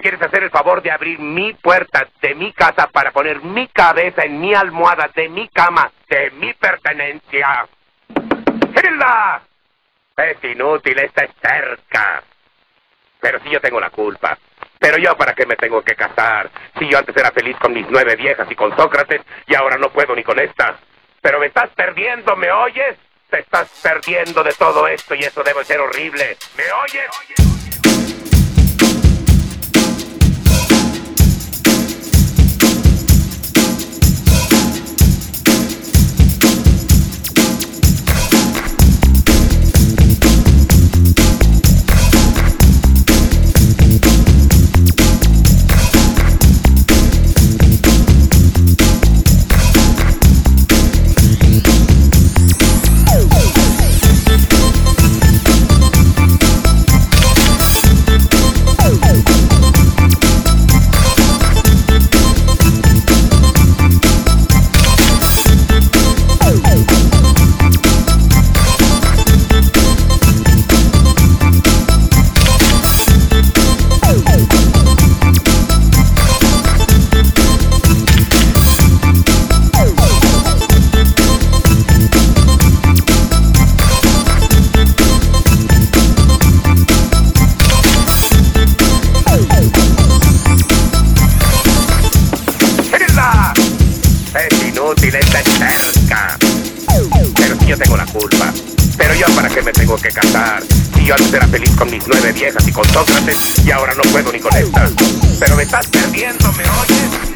¿Me quieres hacer el favor de abrir mi puerta de mi casa para poner mi cabeza en mi almohada de mi cama, de mi pertenencia? ¡Hilda! Es inútil, esta es cerca. Pero si yo tengo la culpa. Pero yo para qué me tengo que casar, si yo antes era feliz con mis nueve viejas y con Sócrates, y ahora no puedo ni con estas. Pero me estás perdiendo, ¿me oyes? Te estás perdiendo de todo esto y eso debe ser horrible. ¿Me oyes? Pero yo para qué me tengo que casar. Si yo antes era feliz con mis nueve viejas y con Sócrates y ahora no puedo ni con estas. Pero me estás perdiendo, ¿me oyes?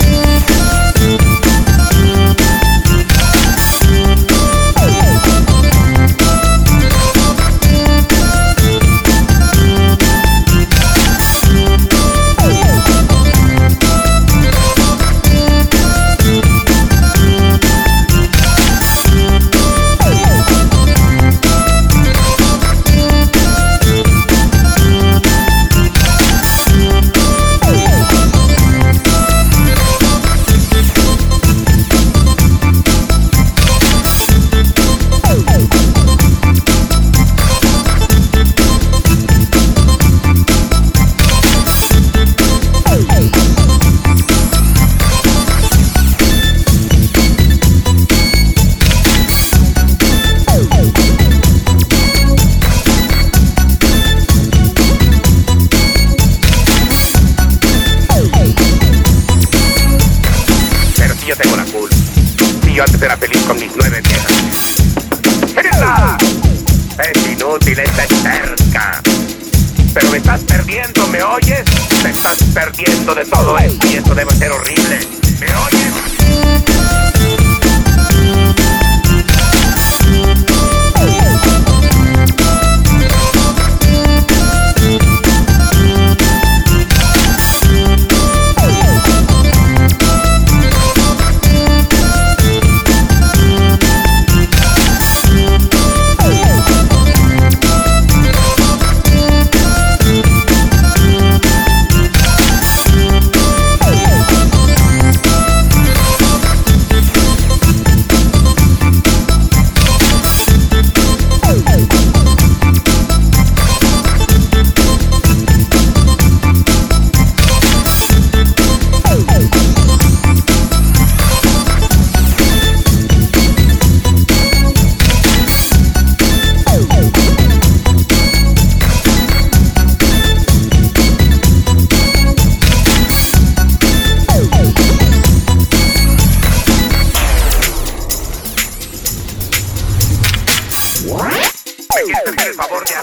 Tengo la culpa. Si yo antes era feliz con mis nueve viejas. Es inútil, es cerca. Pero me estás perdiendo, ¿me oyes? Te estás perdiendo de todo esto y eso debe ser horrible. ¿Me oyes?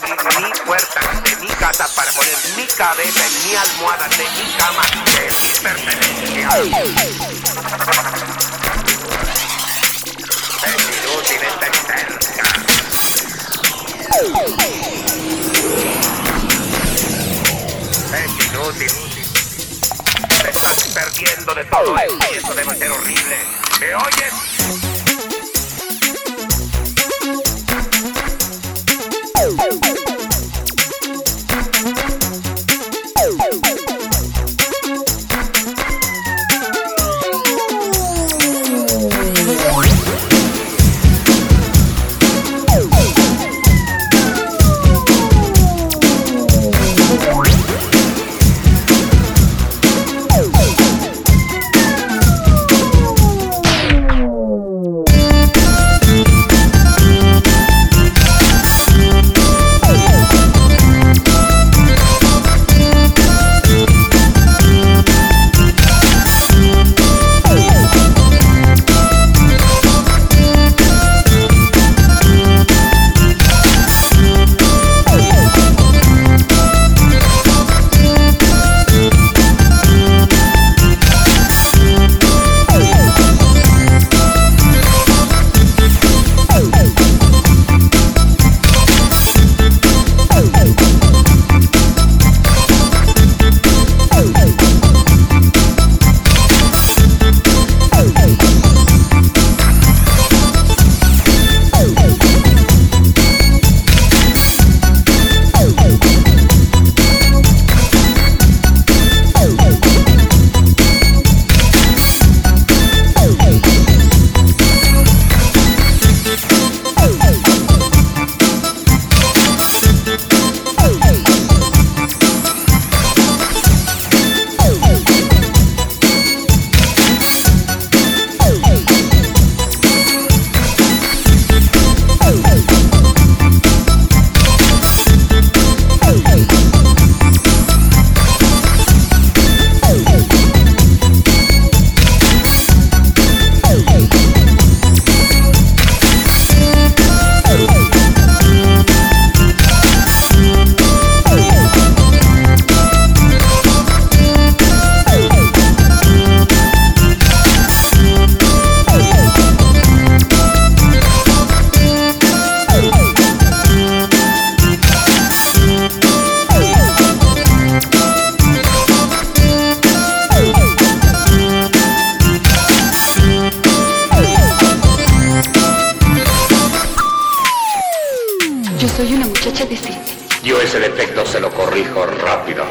Abrir mi puerta de mi casa para poner mi cabeza en mi almohada de mi cama, de mi pertenencia? Es inútil, está cerca. Es inútil. Te estás perdiendo de todo esto y eso debe ser horrible. ¿Me oyes? Yo ese defecto se lo corrijo rápido.